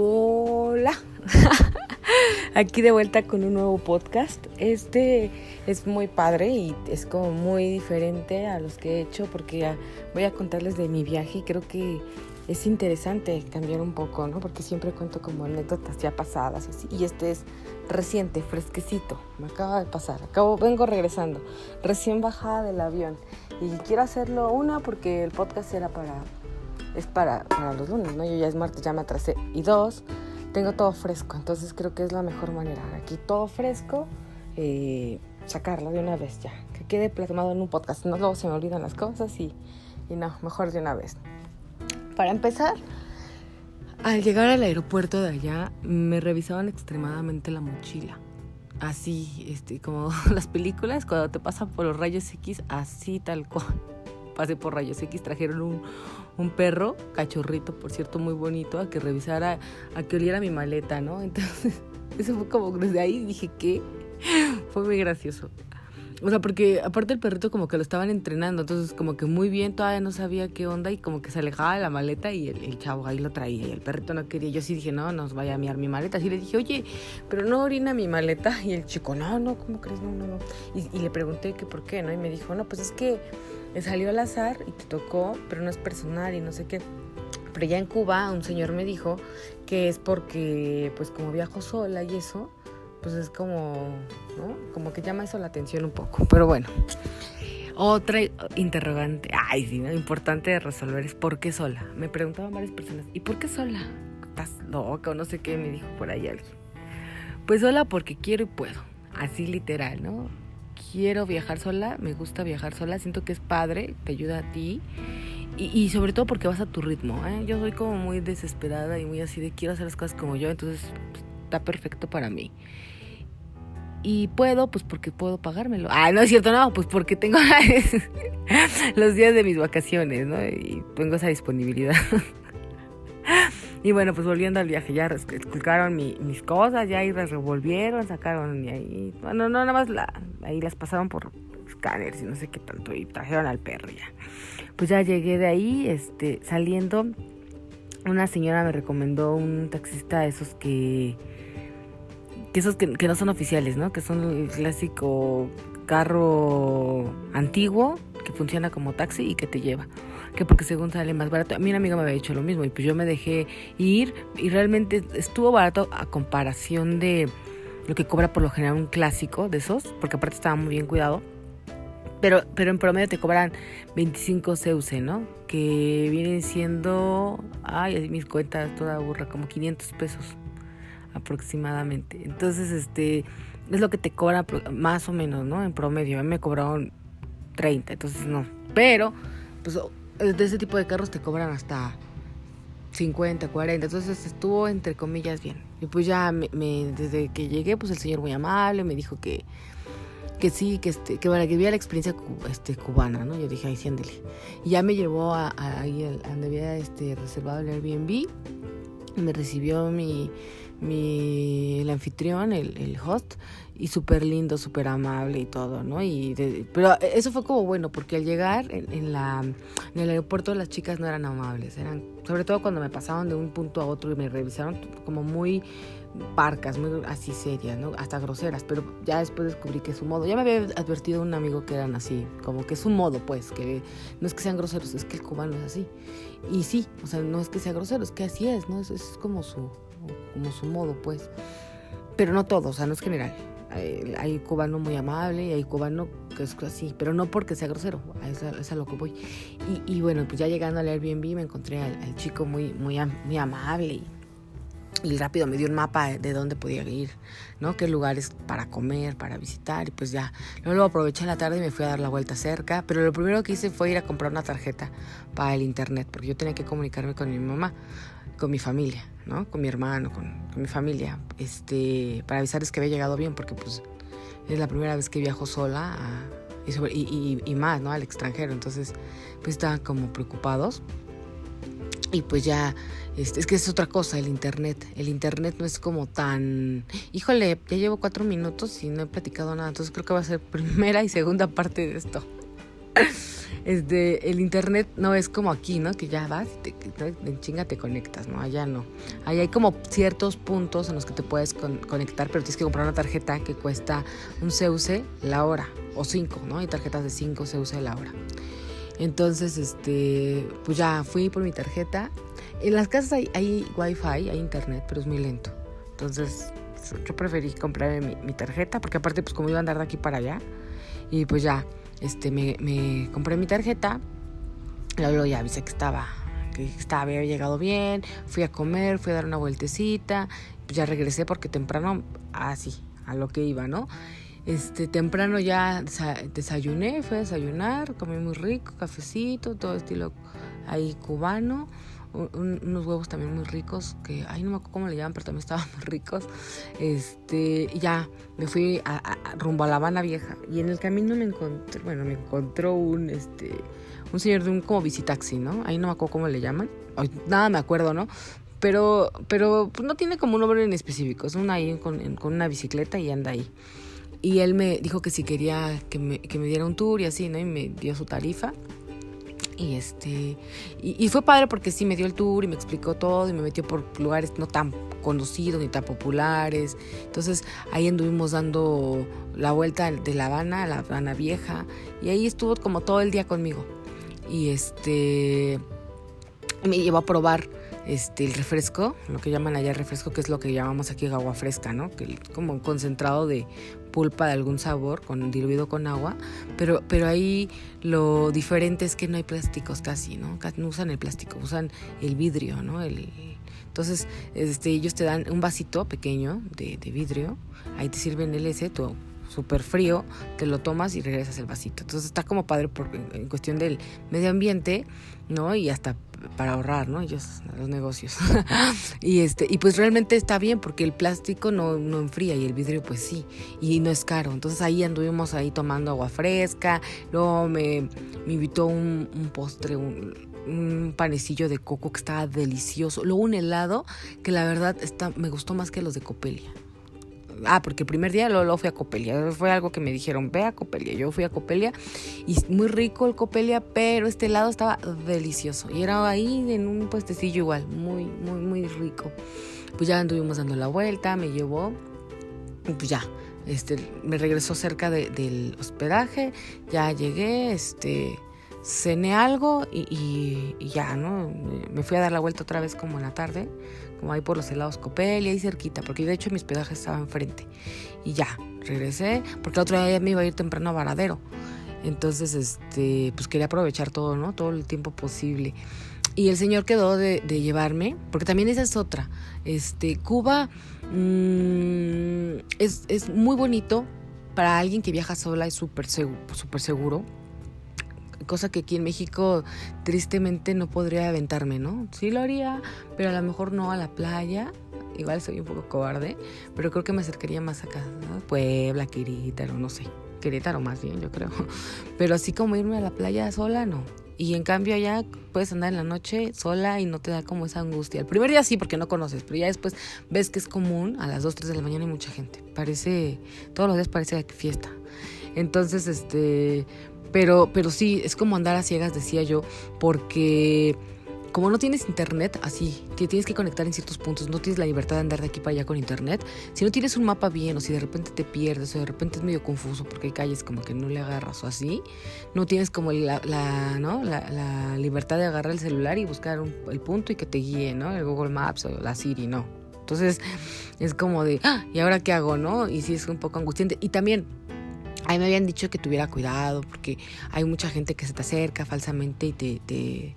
Hola. Aquí de vuelta con un nuevo podcast. Este es muy padre y es como muy diferente a los que he hecho porque voy a contarles de mi viaje y creo que es interesante cambiar un poco, ¿no? Porque siempre cuento como anécdotas ya pasadas y, este es reciente, fresquecito. Me acaba de pasar. Acabo, vengo regresando, recién bajada del avión y quiero hacerlo una porque el podcast era para es para, para los lunes, ¿no? Yo ya es martes, ya me atrasé. Y dos, tengo todo fresco, entonces creo que es la mejor manera. Aquí todo fresco, eh, sacarlo de una vez ya, que quede plasmado en un podcast. No luego se me olvidan las cosas y, y no, mejor de una vez. Para empezar, al llegar al aeropuerto de allá, me revisaban extremadamente la mochila. Así, este, como las películas, cuando te pasan por los rayos X, así tal cual. Pasé por rayos X, trajeron un, un perro, cachorrito, por cierto, muy bonito, a que revisara, a que oliera mi maleta, ¿no? Entonces, eso fue como desde ahí dije que fue muy gracioso. O sea, porque aparte el perrito como que lo estaban entrenando, entonces como que muy bien, todavía no sabía qué onda y como que se alejaba de la maleta y el, chavo ahí lo traía y el perrito no quería. Yo sí dije, no, nos vaya a miar mi maleta. Así le dije, oye, pero no orina mi maleta. Y el chico, no, no, ¿cómo crees? No, no, no. Y, le pregunté que por qué, ¿no? Y me dijo, no, pues es que me salió al azar y te tocó, pero no es personal y no sé qué. Pero ya en Cuba un señor me dijo que es porque, pues como viajo sola y eso, pues es como, ¿no? Como que llama eso la atención un poco. Pero bueno, otra interrogante, ay, sí, ¿no? importante de resolver es ¿por qué sola? Me preguntaban varias personas, ¿y por qué sola? ¿Estás loca o no sé qué? Me dijo por ahí alguien. Pues sola porque quiero y puedo, así literal, ¿no? Quiero viajar sola, me gusta viajar sola, siento que es padre, te ayuda a ti. Y, sobre todo porque vas a tu ritmo. ¿eh? Yo soy como muy desesperada y muy así de quiero hacer las cosas como yo, entonces pues, está perfecto para mí. Y puedo, pues porque puedo pagármelo. Ah, no es cierto, no, pues porque tengo los días de mis vacaciones, ¿no? Y tengo esa disponibilidad. Y bueno, pues volviendo al viaje, ya esculcaron mis cosas, ya ahí las revolvieron, sacaron y ahí, bueno, no, nada más la, ahí las pasaron por escáneres y no sé qué tanto, y trajeron al perro ya. Pues ya llegué de ahí, este, saliendo, una señora me recomendó un taxista de esos que, que esos que, que no son oficiales, ¿no? Que son el clásico carro antiguo que funciona como taxi y que te lleva que porque según sale más barato. A mí una amiga me había dicho lo mismo y pues yo me dejé ir y realmente estuvo barato a comparación de lo que cobra por lo general un clásico de esos, porque aparte estaba muy bien cuidado. Pero, pero en promedio te cobran 25 CUC, ¿no? Que vienen siendo, ay, mis cuentas toda burra, como 500 pesos aproximadamente. Entonces, este, es lo que te cobra más o menos, ¿no? En promedio. A mí me cobraron 30, entonces no. Pero, pues de ese tipo de carros te cobran hasta 50, 40. Entonces estuvo entre comillas bien. Y pues ya me, desde que llegué, pues el señor muy amable me dijo que, que sí, que este, que para que viera la experiencia este, cubana, ¿no? Yo dije, ay, sí, Y ya me llevó a, ahí a, donde había este, reservado el Airbnb. Me recibió mi, mi, el anfitrión, el, el host, y súper lindo, súper amable y todo, ¿no? Y pero eso fue como bueno, porque al llegar en, la, en el aeropuerto las chicas no eran amables, eran, sobre todo cuando me pasaban de un punto a otro y me revisaron como muy parcas, muy así serias, ¿no? Hasta groseras, pero ya después descubrí que es un modo. Ya me había advertido un amigo que eran así, como que es un modo, pues, que no es que sean groseros, es que el cubano es así. Y sí, o sea, no es que sea grosero, es que así es, ¿no? Es, es como su como su modo, pues. Pero no todo, o sea, no es general. Hay, cubano muy amable y hay cubano que es así, pero no porque sea grosero, es a, lo que voy. Y, bueno, pues ya llegando al Airbnb me encontré al, chico muy, muy, muy amable y, rápido me dio un mapa de dónde podía ir, ¿no? Qué lugares para comer, para visitar y pues ya. Luego aproveché la tarde y me fui a dar la vuelta cerca, pero lo primero que hice fue ir a comprar una tarjeta para el internet, porque yo tenía que comunicarme con mi mamá, con mi familia. ¿no? Con mi hermano, con, mi familia, este, para avisarles que había llegado bien, porque pues es la primera vez que viajo sola y, y, más, ¿no? Al extranjero, entonces pues estaban como preocupados. Y pues ya, este, es que es otra cosa, el internet. El internet no es como tan... Híjole, ya llevo cuatro minutos y no he platicado nada, entonces creo que va a ser primera y segunda parte de esto. Este, el internet no es como aquí, ¿no? Que ya vas y te, en chinga te conectas, ¿no? Allá no. Allá hay como ciertos puntos en los que te puedes conectar, pero tienes que comprar una tarjeta que cuesta un CUC la hora, o cinco, ¿no? Hay tarjetas de 5 CUC la hora. Entonces, este, pues ya fui por mi tarjeta. En las casas hay, hay wifi, hay internet, pero es muy lento. Entonces, yo preferí comprarme mi, tarjeta, porque aparte, pues como iba a andar de aquí para allá, y pues ya, este, me, compré mi tarjeta, luego ya avisé que estaba, que estaba, había llegado bien, fui a comer, fui a dar una vueltecita, pues ya regresé porque temprano, así, a lo que iba, ¿no? Este, temprano ya desayuné, fui a desayunar, comí muy rico, cafecito, todo estilo ahí cubano unos huevos también muy ricos, que, ay, no me acuerdo cómo le llaman, pero también estaban muy ricos. Este, ya me fui a, rumbo a La Habana Vieja. Y en el camino me encontré, bueno, me encontró un, este, un señor de un como visitaxi, ¿no? Ahí no me acuerdo cómo le llaman. nada me acuerdo, ¿no? Pero, pero pues no tiene como un nombre en específico. Es un ahí con, con una bicicleta y anda ahí. Y él me dijo que si quería que me, que me diera un tour y así, ¿no? Y me dio su tarifa. Y este y, fue padre porque sí me dio el tour y me explicó todo y me metió por lugares no tan conocidos ni tan populares. Entonces ahí anduvimos dando la vuelta de La Habana a La Habana Vieja y ahí estuvo como todo el día conmigo. Y este me llevó a probar este, el refresco, lo que llaman allá refresco, que es lo que llamamos aquí agua fresca, ¿no? Que como un concentrado de pulpa de algún sabor, con, diluido con agua, pero, pero ahí lo diferente es que no hay plásticos casi, ¿no? No usan el plástico, usan el vidrio, ¿no? El, entonces, este, ellos te dan un vasito pequeño de, de vidrio, ahí te sirven el ese, tu súper frío, te lo tomas y regresas el vasito. Entonces está como padre por, en cuestión del medio ambiente, ¿no? Y hasta para ahorrar, ¿no? Ellos, los negocios. y este, y pues realmente está bien porque el plástico no, no enfría y el vidrio pues sí, y no es caro. Entonces ahí anduvimos ahí tomando agua fresca, luego me, me invitó un, un postre, un, un panecillo de coco que estaba delicioso, luego un helado que la verdad está, me gustó más que los de Copelia. Ah, porque el primer día lo, fui a Copelia. Fue algo que me dijeron, ve a Copelia. Yo fui a Copelia y muy rico el Copelia, pero este helado estaba delicioso. Y era ahí en un puestecillo igual, muy, muy, muy rico. Pues ya anduvimos dando la vuelta, me llevó y pues ya. Este, me regresó cerca del hospedaje, ya llegué, este, cené algo y, ya, ¿no? Me fui a dar la vuelta otra vez como en la tarde, como ahí por los helados Copelia, ahí cerquita, porque de hecho mi hospedaje estaba enfrente. Y ya, regresé, porque la otra día me iba a ir temprano a Varadero. Entonces, este, pues quería aprovechar todo, ¿no? Todo el tiempo posible. Y el señor quedó de, llevarme, porque también esa es otra. Este, Cuba mm, es, es muy bonito para alguien que viaja sola, es súper seguro cosa que aquí en México tristemente no podría aventarme, ¿no? Sí lo haría, pero a lo mejor no a la playa. Igual soy un poco cobarde, pero creo que me acercaría más acá, ¿no? Puebla, Querétaro, no sé. Querétaro más bien, yo creo. Pero así como irme a la playa sola, no. Y en cambio allá puedes andar en la noche sola y no te da como esa angustia. El primer día sí porque no conoces, pero ya después ves que es común, a las 2, 3 de la mañana hay mucha gente. Parece, todos los días parece fiesta. Entonces, este, pero, pero sí, es como andar a ciegas, decía yo, porque como no tienes internet, así, te tienes que conectar en ciertos puntos, no tienes la libertad de andar de aquí para allá con internet. Si no tienes un mapa bien, o si de repente te pierdes, o de repente es medio confuso porque hay calles como que no le agarras o así, no tienes como la, la libertad de agarrar el celular y buscar el punto y que te guíe, ¿no? El Google Maps o la Siri, no. Entonces es como de, ah, ¿y ahora qué hago, no? Y sí es un poco angustiante. Y también Ahí me habían dicho que tuviera cuidado porque hay mucha gente que se te acerca falsamente y te,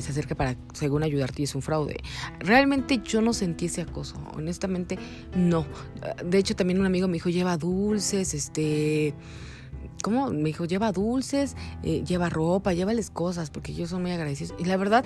se acerca para, según ayudarte y es un fraude. Realmente yo no sentí ese acoso, honestamente no. De hecho también un amigo me dijo, lleva dulces, este... ¿Cómo? Me dijo, lleva dulces, eh, lleva ropa, llévales cosas, porque ellos son muy agradecidos. Y la verdad,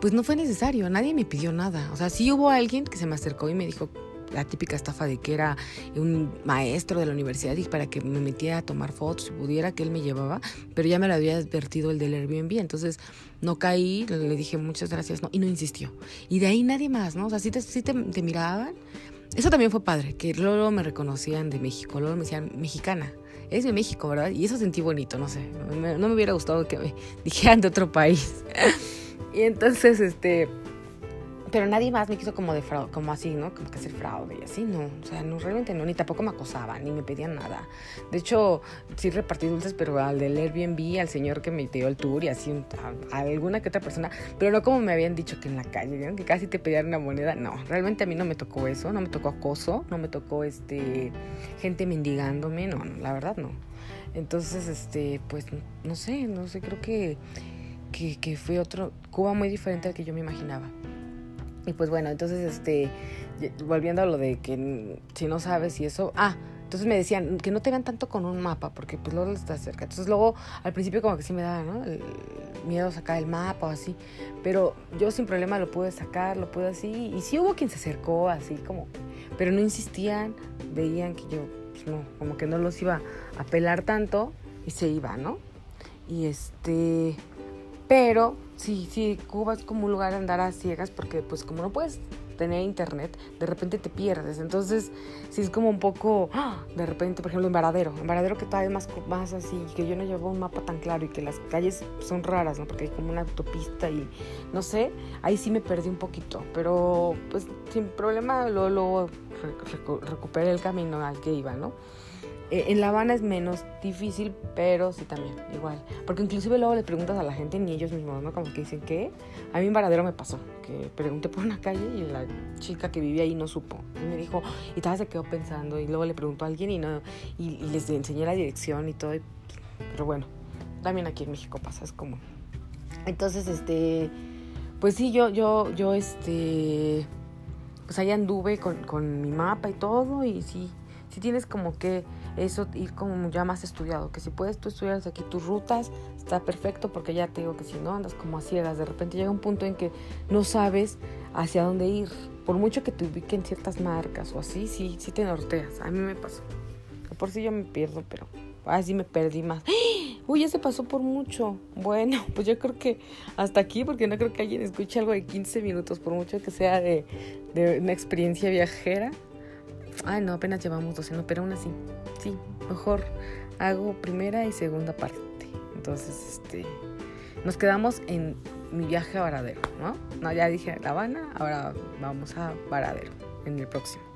pues no fue necesario, nadie me pidió nada. O sea, sí hubo alguien que se me acercó y me dijo, la típica estafa de que era un maestro de la universidad y para que me metiera a tomar fotos y pudiera que él me llevaba, pero ya me lo había advertido el del Airbnb, entonces no caí, le dije muchas gracias, no, y no insistió. Y de ahí nadie más, ¿no? O sea, sí te, miraban. Eso también fue padre, que luego me reconocían de México, luego me decían mexicana. es de México, ¿verdad? Y eso sentí bonito, no sé. No me, hubiera gustado que dijeran de otro país. y entonces, este, pero nadie más me quiso como de fraude, como así, ¿no? Como que hacer fraude y así, no. O sea, no, realmente no, ni tampoco me acosaban, ni me pedían nada. De hecho, sí repartí dulces, pero al del Airbnb, al señor que me dio el tour y así, a, alguna que otra persona, pero no como me habían dicho que en la calle, ¿vieron? Que casi te pedían una moneda. No, realmente a mí no me tocó eso, no me tocó acoso, no me tocó, este, gente mendigándome, no, no la verdad no. Entonces, este, pues, no sé, no sé, creo que, que, que fue otro, Cuba muy diferente al que yo me imaginaba. Y pues bueno, entonces, este, volviendo a lo de que si no sabes y eso, ah, entonces me decían que no te vean tanto con un mapa, porque pues luego estás cerca. Entonces luego al principio como que sí me daba, ¿no? El miedo sacar el mapa o así. Pero yo sin problema lo pude sacar, lo pude así. Y sí hubo quien se acercó así como, pero no insistían, veían que yo, pues no, como que no los iba a pelar tanto y se iba, ¿no? Y este, pero sí, sí, Cuba es como un lugar andar a ciegas porque pues como no puedes tener internet, de repente te pierdes. Entonces, sí es como un poco, ¡ah! de repente, por ejemplo, en Varadero. En Varadero que todavía es más, más así, que yo no llevo un mapa tan claro y que las calles son raras, ¿no? Porque hay como una autopista y no sé, ahí sí me perdí un poquito. Pero pues sin problema luego, luego recuperé el camino al que iba, ¿no? Eh, en La Habana es menos difícil, pero sí también, igual. Porque inclusive luego le preguntas a la gente, ni ellos mismos, ¿no? Como que dicen, ¿qué? A mí en Varadero me pasó, que pregunté por una calle y la chica que vivía ahí no supo. Y me dijo, y tal se quedó pensando, y luego le preguntó a alguien y no, y, les enseñé la dirección y todo. pero bueno, también aquí en México pasa, es como. Entonces, este, pues sí, yo, yo, yo, este, pues ahí anduve con, con mi mapa y todo, y sí, sí tienes como que eso ir como ya más estudiado, que si puedes tú estudiar aquí tus rutas, está perfecto porque ya te digo que si no andas como a ciegas, de repente llega un punto en que no sabes hacia dónde ir, por mucho que te ubiquen ciertas marcas o así, sí, sí te norteas, a mí me pasó, por si yo me pierdo, pero así me perdí más. Uy, ya se pasó por mucho. Bueno, pues yo creo que hasta aquí, porque no creo que alguien escuche algo de 15 minutos, por mucho que sea de, de una experiencia viajera. Ay, no, apenas llevamos 12, no, pero aún así, sí, mejor hago primera y segunda parte. Entonces, este, nos quedamos en mi viaje a Varadero, ¿no? No, ya dije La Habana, ahora vamos a Varadero en el próximo.